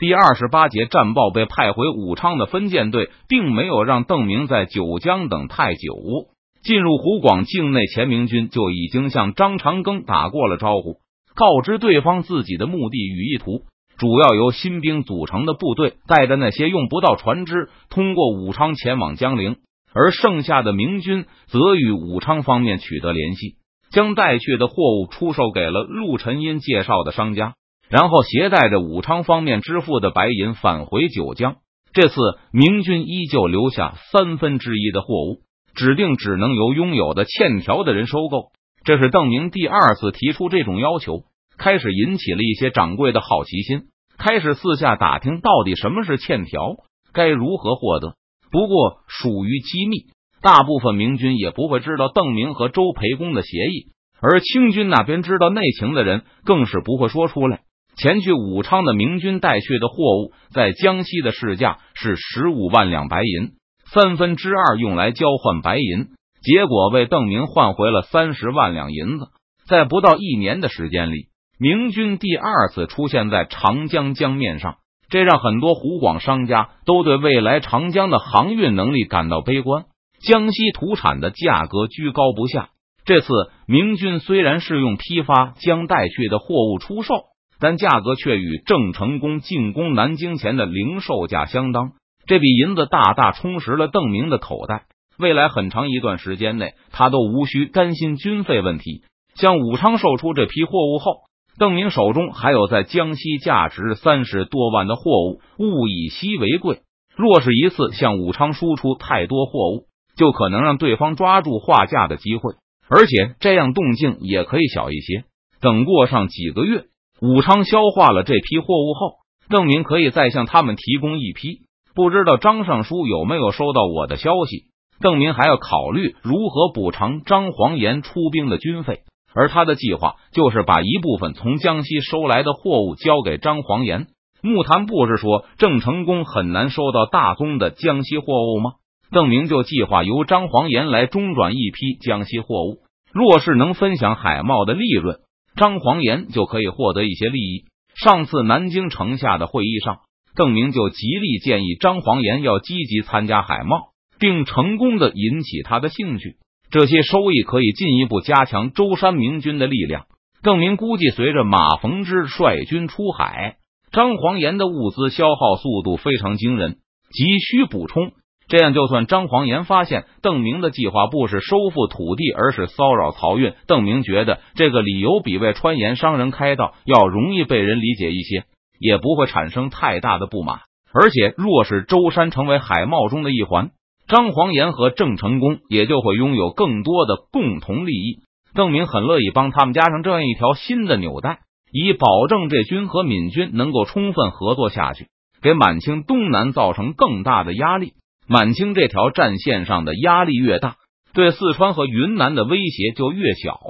第二十八节战报被派回武昌的分舰队，并没有让邓明在九江等太久。进入湖广境内前，明军就已经向张长庚打过了招呼，告知对方自己的目的与意图。主要由新兵组成的部队带着那些用不到船只，通过武昌前往江陵，而剩下的明军则与武昌方面取得联系，将带去的货物出售给了陆晨英介绍的商家，然后携带着武昌方面支付的白银返回九江。这次明军依旧留下三分之一的货物。指定只能由拥有的欠条的人收购，这是邓明第二次提出这种要求，开始引起了一些掌柜的好奇心，开始四下打听到底什么是欠条，该如何获得。不过属于机密，大部分明军也不会知道邓明和周培公的协议，而清军那边知道内情的人更是不会说出来。前去武昌的明军带去的货物，在江西的市价是十五万两白银。三分之二用来交换白银，结果为邓明换回了三十万两银子。在不到一年的时间里，明军第二次出现在长江江面上，这让很多湖广商家都对未来长江的航运能力感到悲观。江西土产的价格居高不下，这次明军虽然是用批发将带去的货物出售，但价格却与郑成功进攻南京前的零售价相当。这笔银子大大充实了邓明的口袋，未来很长一段时间内，他都无需担心军费问题。向武昌售出这批货物后，邓明手中还有在江西价值三十多万的货物，物以稀为贵。若是一次向武昌输出太多货物，就可能让对方抓住划价的机会，而且这样动静也可以小一些。等过上几个月，武昌消化了这批货物后，邓明可以再向他们提供一批。不知道张尚书有没有收到我的消息？邓明还要考虑如何补偿张黄岩出兵的军费，而他的计划就是把一部分从江西收来的货物交给张黄岩。木坛不是说郑成功很难收到大宗的江西货物吗？邓明就计划由张黄岩来中转一批江西货物，若是能分享海贸的利润，张黄岩就可以获得一些利益。上次南京城下的会议上。邓明就极力建议张黄岩要积极参加海贸，并成功的引起他的兴趣。这些收益可以进一步加强舟山明军的力量。邓明估计，随着马逢之率军出海，张黄岩的物资消耗速度非常惊人，急需补充。这样，就算张黄岩发现邓明的计划不是收复土地，而是骚扰漕运，邓明觉得这个理由比为川盐商人开道要容易被人理解一些。也不会产生太大的不满，而且若是舟山成为海贸中的一环，张黄岩和郑成功也就会拥有更多的共同利益。邓明很乐意帮他们加上这样一条新的纽带，以保证这军和闽军能够充分合作下去，给满清东南造成更大的压力。满清这条战线上的压力越大，对四川和云南的威胁就越小。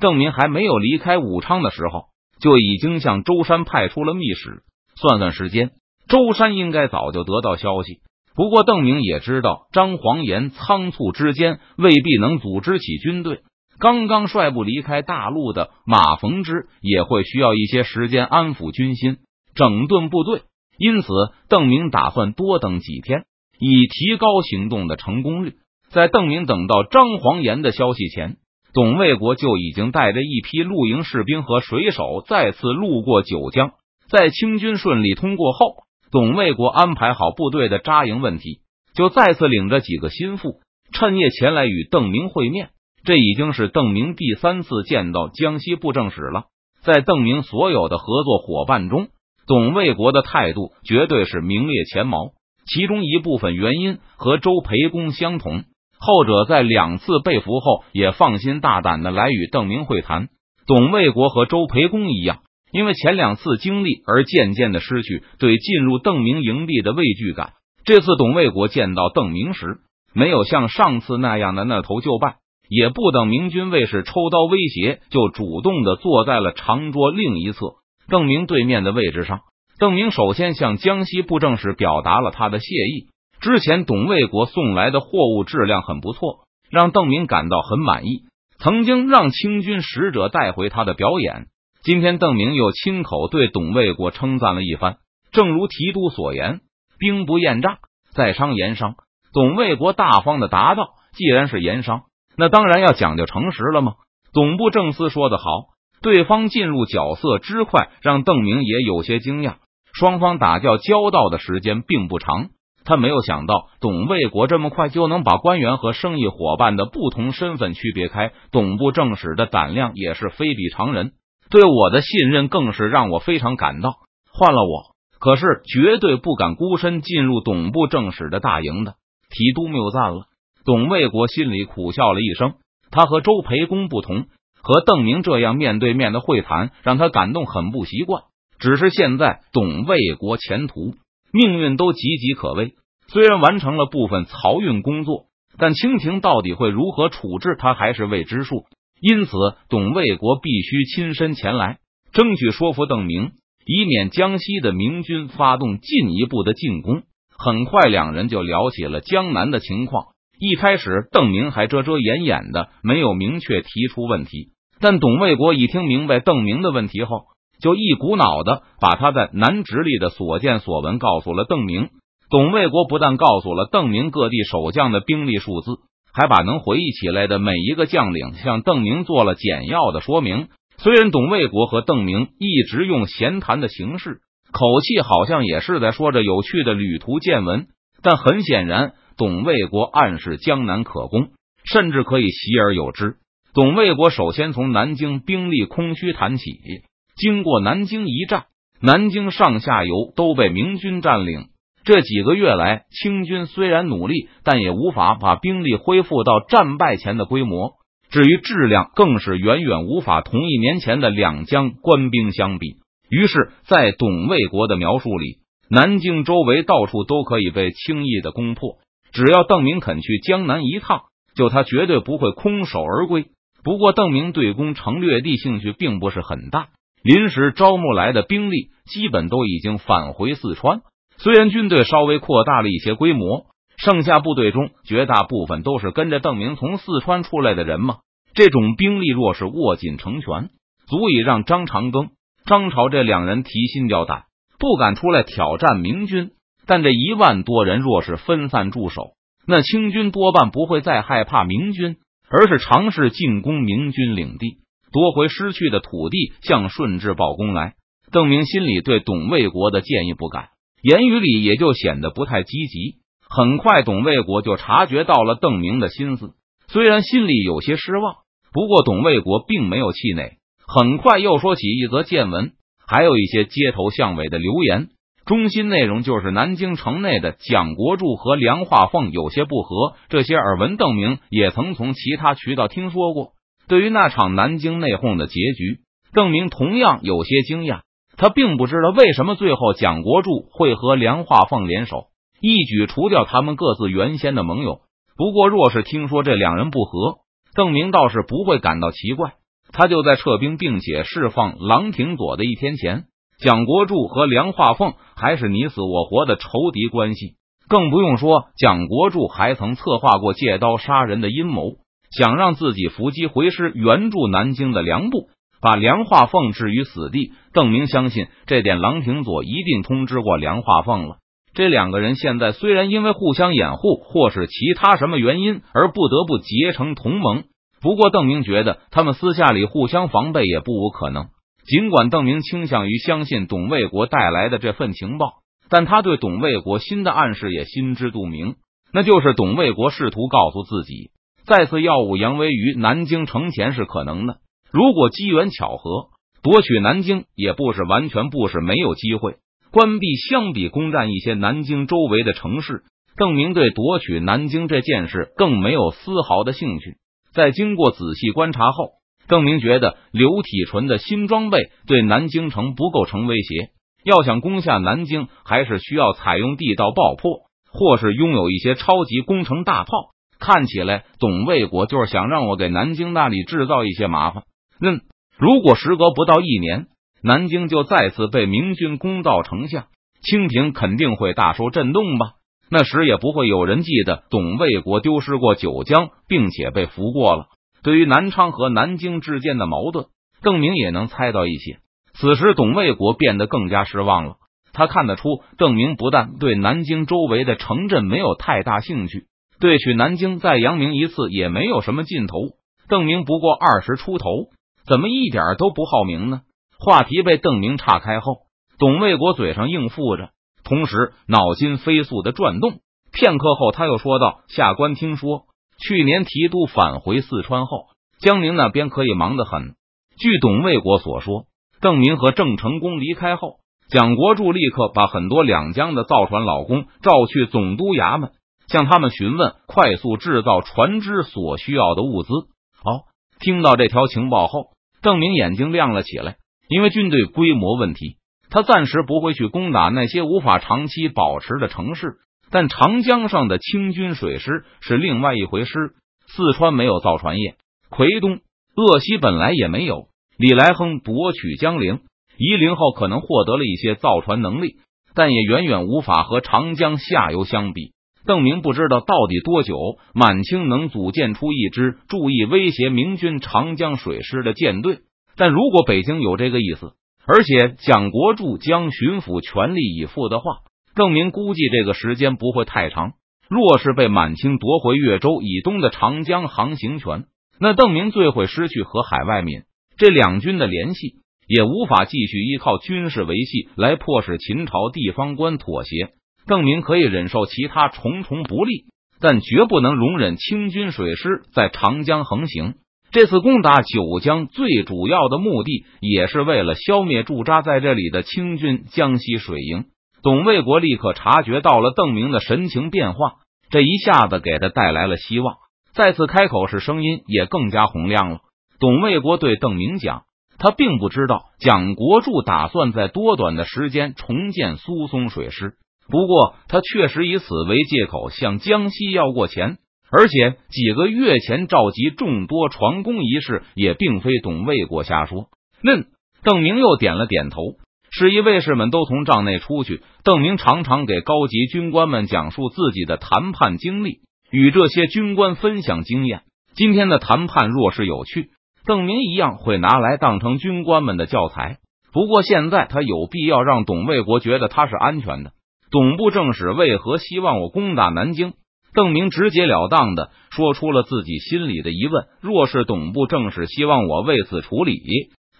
邓明还没有离开武昌的时候。就已经向舟山派出了密使，算算时间，舟山应该早就得到消息。不过邓明也知道，张黄岩仓促之间未必能组织起军队。刚刚率部离开大陆的马逢之也会需要一些时间安抚军心、整顿部队。因此，邓明打算多等几天，以提高行动的成功率。在邓明等到张黄岩的消息前。董卫国就已经带着一批露营士兵和水手再次路过九江，在清军顺利通过后，董卫国安排好部队的扎营问题，就再次领着几个心腹趁夜前来与邓明会面。这已经是邓明第三次见到江西布政使了。在邓明所有的合作伙伴中，董卫国的态度绝对是名列前茅，其中一部分原因和周培公相同。后者在两次被俘后，也放心大胆的来与邓明会谈。董卫国和周培公一样，因为前两次经历而渐渐的失去对进入邓明营地的畏惧感。这次董卫国见到邓明时，没有像上次那样的那头就拜，也不等明军卫士抽刀威胁，就主动的坐在了长桌另一侧邓明对面的位置上。邓明首先向江西布政使表达了他的谢意。之前董卫国送来的货物质量很不错，让邓明感到很满意。曾经让清军使者带回他的表演，今天邓明又亲口对董卫国称赞了一番。正如提督所言，兵不厌诈，在商言商。董卫国大方的答道：“既然是言商，那当然要讲究诚实了吗？”总部正司说的好，对方进入角色之快，让邓明也有些惊讶。双方打交交道的时间并不长。他没有想到董卫国这么快就能把官员和生意伙伴的不同身份区别开。董部正史的胆量也是非比常人，对我的信任更是让我非常感到。换了我，可是绝对不敢孤身进入董部正史的大营的。提督谬赞了。董卫国心里苦笑了一声。他和周培公不同，和邓明这样面对面的会谈让他感动很不习惯。只是现在董卫国前途。命运都岌岌可危，虽然完成了部分漕运工作，但清廷到底会如何处置他还是未知数。因此，董卫国必须亲身前来，争取说服邓明，以免江西的明军发动进一步的进攻。很快，两人就聊起了江南的情况。一开始，邓明还遮遮掩掩的，没有明确提出问题。但董卫国一听明白邓明的问题后，就一股脑的把他在南直隶的所见所闻告诉了邓明。董卫国不但告诉了邓明各地守将的兵力数字，还把能回忆起来的每一个将领向邓明做了简要的说明。虽然董卫国和邓明一直用闲谈的形式，口气好像也是在说着有趣的旅途见闻，但很显然，董卫国暗示江南可攻，甚至可以袭而有之。董卫国首先从南京兵力空虚谈起。经过南京一战，南京上下游都被明军占领。这几个月来，清军虽然努力，但也无法把兵力恢复到战败前的规模。至于质量，更是远远无法同一年前的两江官兵相比。于是，在董卫国的描述里，南京周围到处都可以被轻易的攻破。只要邓明肯去江南一趟，就他绝对不会空手而归。不过，邓明对攻城略地兴趣并不是很大。临时招募来的兵力基本都已经返回四川，虽然军队稍微扩大了一些规模，剩下部队中绝大部分都是跟着邓明从四川出来的人嘛。这种兵力若是握紧成拳，足以让张长庚、张朝这两人提心吊胆，不敢出来挑战明军。但这一万多人若是分散驻守，那清军多半不会再害怕明军，而是尝试进攻明军领地。夺回失去的土地，向顺治报功来。邓明心里对董卫国的建议不改，言语里也就显得不太积极。很快，董卫国就察觉到了邓明的心思，虽然心里有些失望，不过董卫国并没有气馁。很快又说起一则见闻，还有一些街头巷尾的流言，中心内容就是南京城内的蒋国柱和梁化凤有些不和。这些耳闻，邓明也曾从其他渠道听说过。对于那场南京内讧的结局，邓明同样有些惊讶。他并不知道为什么最后蒋国柱会和梁化凤联手，一举除掉他们各自原先的盟友。不过，若是听说这两人不和，邓明倒是不会感到奇怪。他就在撤兵并且释放郎廷佐的一天前，蒋国柱和梁化凤还是你死我活的仇敌关系。更不用说，蒋国柱还曾策划过借刀杀人的阴谋。想让自己伏击回师援助南京的梁部，把梁化凤置于死地。邓明相信这点，郎廷佐一定通知过梁化凤了。这两个人现在虽然因为互相掩护或是其他什么原因而不得不结成同盟，不过邓明觉得他们私下里互相防备也不无可能。尽管邓明倾向于相信董卫国带来的这份情报，但他对董卫国新的暗示也心知肚明，那就是董卫国试图告诉自己。再次耀武扬威于南京城前是可能的。如果机缘巧合夺取南京，也不是完全不是没有机会。关闭相比攻占一些南京周围的城市，邓明对夺取南京这件事更没有丝毫的兴趣。在经过仔细观察后，邓明觉得刘体纯的新装备对南京城不构成威胁。要想攻下南京，还是需要采用地道爆破，或是拥有一些超级工程大炮。看起来，董卫国就是想让我给南京那里制造一些麻烦。嗯，如果时隔不到一年，南京就再次被明军攻到城下，清廷肯定会大受震动吧？那时也不会有人记得董卫国丢失过九江，并且被俘过了。对于南昌和南京之间的矛盾，邓明也能猜到一些。此时，董卫国变得更加失望了。他看得出邓明不但对南京周围的城镇没有太大兴趣，对取南京再扬名一次也没有什么劲头。邓明不过二十出头，怎么一点都不好名呢？话题被邓明岔开后，董卫国嘴上应付着，同时脑筋飞速的转动。片刻后，他又说道：“下官听说，去年提督返回四川后，江宁那边可以忙得很。据董卫国所说，邓明和郑成功离开后，蒋国柱立刻把很多两江的造船老工召去总督衙门，向他们询问快速制造船只所需要的物资。”哦，听到这条情报后，邓明眼睛亮了起来。因为军队规模问题，他暂时不会去攻打那些无法长期保持的城市。但长江上的清军水师是另外一回事。四川没有造船业，奎东、鄂西本来也没有。李来亨夺取江陵、夷陵后，可能获得了一些造船能力，但也远远无法和长江下游相比。邓明不知道到底多久，满清能组建出一支注意威胁明军长江水师的舰队。但如果北京有这个意思，而且蒋国柱将巡抚全力以赴的话，邓明估计这个时间不会太长。若是被满清夺回越州以东的长江航行权，那邓明最会失去和海外闽这两军的联系，也无法继续依靠军事维系来迫使秦朝地方官妥协。邓明可以忍受其他重重不利，但绝不能容忍清军水师在长江横行。这次攻打九江最主要的目的，也是为了消灭驻扎在这里的清军江西水营。董卫国立刻察觉到了邓明的神情变化，这一下子给他带来了希望。再次开口时，声音也更加洪亮了。董卫国对邓明讲：“他并不知道蒋国柱打算在多短的时间重建苏松水师，不过他确实以此为借口向江西要过钱。而且几个月前召集众多船工一事，也并非董卫国瞎说。”嫩邓明又点了点头。示意卫士们都从帐内出去。邓明常常给高级军官们讲述自己的谈判经历，与这些军官分享经验。今天的谈判若是有趣，邓明一样会拿来当成军官们的教材。不过现在他有必要让董卫国觉得他是安全的。董部正使为何希望我攻打南京？邓明直截了当的说出了自己心里的疑问。若是董部正使希望我为此处理。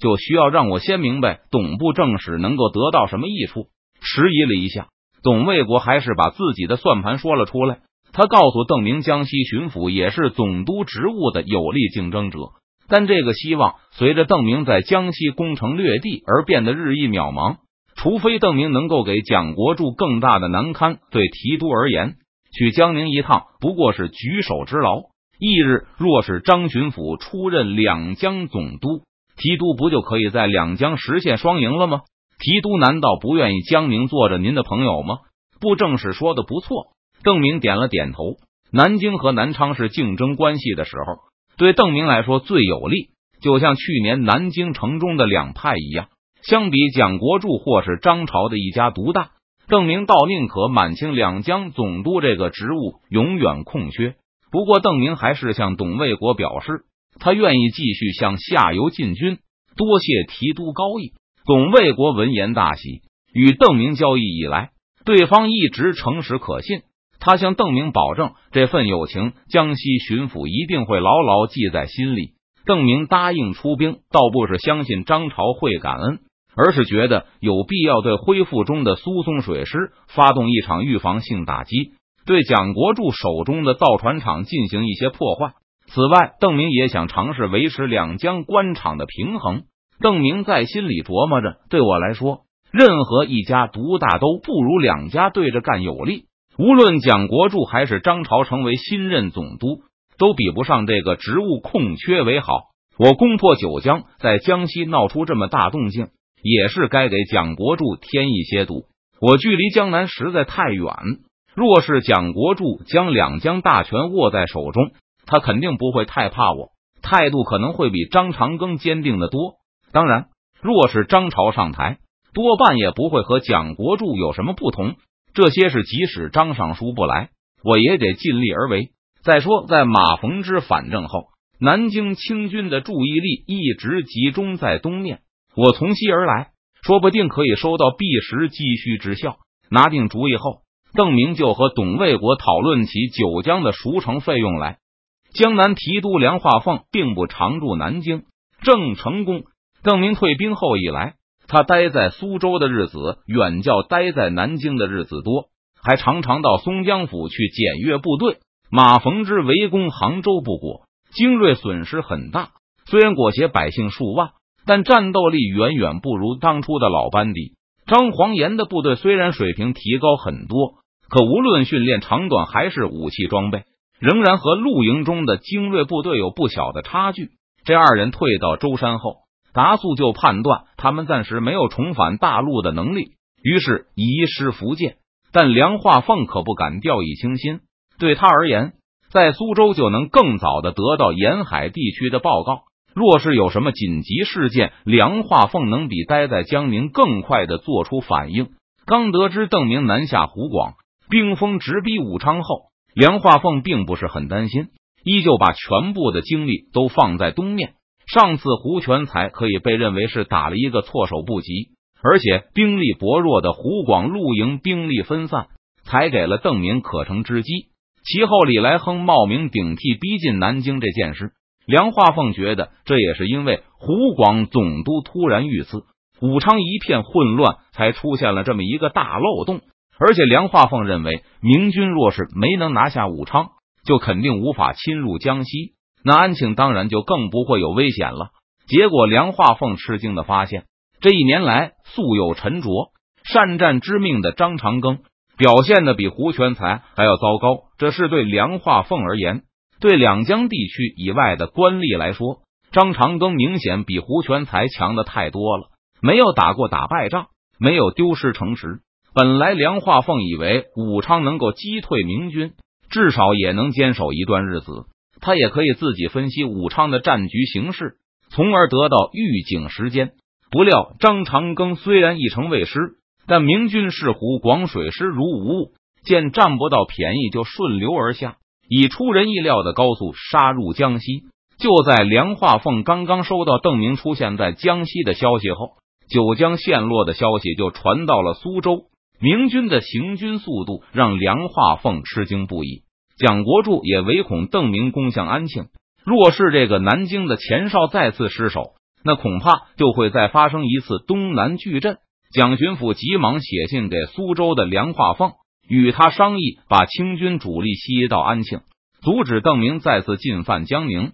就需要让我先明白董部正使能够得到什么益处。迟疑了一下，董卫国还是把自己的算盘说了出来。他告诉邓明，江西巡抚也是总督职务的有力竞争者，但这个希望随着邓明在江西攻城略地而变得日益渺茫。除非邓明能够给蒋国柱更大的难堪。对提督而言，去江宁一趟不过是举手之劳。翌日，若是张巡抚出任两江总督。提督不就可以在两江实现双赢了吗？提督难道不愿意江宁做着您的朋友吗？布政使说的不错，邓明点了点头。南京和南昌是竞争关系的时候，对邓明来说最有利。就像去年南京城中的两派一样，相比蒋国柱或是张朝的一家独大，邓明倒宁可满清两江总督这个职务永远空缺。不过，邓明还是向董卫国表示。他愿意继续向下游进军，多谢提督高义。董卫国闻言大喜，与邓明交易以来，对方一直诚实可信。他向邓明保证，这份友情，江西巡抚一定会牢牢记在心里。邓明答应出兵，倒不是相信张朝会感恩，而是觉得有必要对恢复中的苏松水师发动一场预防性打击，对蒋国柱手中的造船厂进行一些破坏。此外，邓明也想尝试维持两江官场的平衡。邓明在心里琢磨着：对我来说，任何一家独大都不如两家对着干有利。无论蒋国柱还是张朝成为新任总督，都比不上这个职务空缺为好。我攻破九江，在江西闹出这么大动静，也是该给蒋国柱添一些堵。我距离江南实在太远，若是蒋国柱将两江大权握在手中。他肯定不会太怕我，态度可能会比张长庚坚定的多。当然，若是张朝上台，多半也不会和蒋国柱有什么不同。这些是即使张尚书不来，我也得尽力而为。再说，在马逢之反正后，南京清军的注意力一直集中在东面，我从西而来，说不定可以收到避实击虚之效。拿定主意后，邓明就和董卫国讨论起九江的赎城费用来。江南提督梁化凤并不常驻南京，郑成功。邓明退兵后以来，他待在苏州的日子远较待在南京的日子多，还常常到松江府去检阅部队。马逢之围攻杭州不果，精锐损失很大。虽然裹挟百姓数万，但战斗力远远不如当初的老班底。张黄岩的部队虽然水平提高很多，可无论训练长短还是武器装备，仍然和陆营中的精锐部队有不小的差距。这二人退到舟山后，达素就判断他们暂时没有重返大陆的能力，于是移师福建。但梁化凤可不敢掉以轻心。对他而言，在苏州就能更早的得到沿海地区的报告。若是有什么紧急事件，梁化凤能比待在江宁更快的做出反应。刚得知邓明南下湖广，兵锋直逼武昌后，梁化凤并不是很担心，依旧把全部的精力都放在东面。上次胡全才可以被认为是打了一个措手不及，而且兵力薄弱的湖广陆营兵力分散，才给了邓明可乘之机。其后，李来亨冒名顶替逼近南京这件事，梁化凤觉得这也是因为湖广总督突然遇刺，武昌一片混乱，才出现了这么一个大漏洞。而且，梁化凤认为明军若是没能拿下武昌，就肯定无法侵入江西，那安庆当然就更不会有危险了。结果，梁化凤吃惊的发现，这一年来素有沉着善战之命的张长庚。表现的比胡全才还要糟糕，这是对梁化凤而言；对两江地区以外的官吏来说，张长庚明显比胡全才强的太多了。没有打过打败仗，没有丢失城池。本来梁化凤以为武昌能够击退明军，至少也能坚守一段日子，他也可以自己分析武昌的战局形势，从而得到预警时间。不料张长庚虽然一城未失。但明军视湖广水师如无物，见占不到便宜就顺流而下，以出人意料的高速杀入江西。就在梁化凤刚刚收到邓明出现在江西的消息后，九江陷落的消息就传到了苏州。明军的行军速度让梁化凤吃惊不已。蒋国柱也唯恐邓明攻向安庆，若是这个南京的前哨再次失守，那恐怕就会再发生一次东南巨震。蒋巡抚急忙写信给苏州的梁化凤，与他商议把清军主力西到安庆，阻止邓明再次进犯江宁。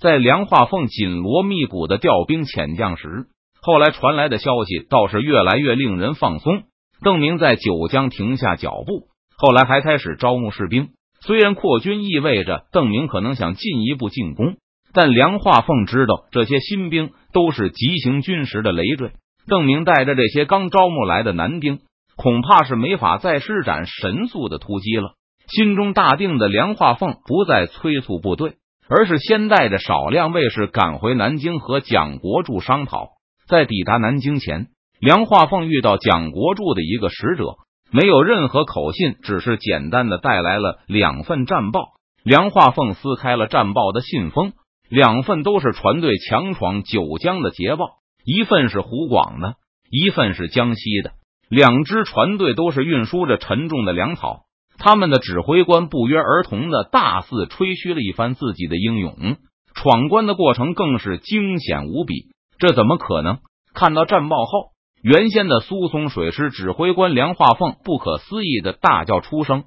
在梁化凤紧锣密鼓的调兵遣将时，后来传来的消息倒是越来越令人放松。邓明在九江停下脚步，后来还开始招募士兵。虽然扩军意味着邓明可能想进一步进攻，但梁化凤知道这些新兵都是急行军时的累赘。邓明带着这些刚招募来的男丁，恐怕是没法再施展神速的突击了。心中大定的梁化凤不再催促部队，而是先带着少量卫士赶回南京和蒋国柱商讨。在抵达南京前，梁化凤遇到蒋国柱的一个使者，没有任何口信，只是简单的带来了两份战报。梁化凤撕开了战报的信封，两份都是船队强闯九江的捷报。一份是湖广的，一份是江西的。两支船队都是运输着沉重的粮草。他们的指挥官不约而同的大肆吹嘘了一番自己的英勇，闯关的过程更是惊险无比。这怎么可能？看到战报后，原先的苏松水师指挥官梁化凤不可思议的大叫出声。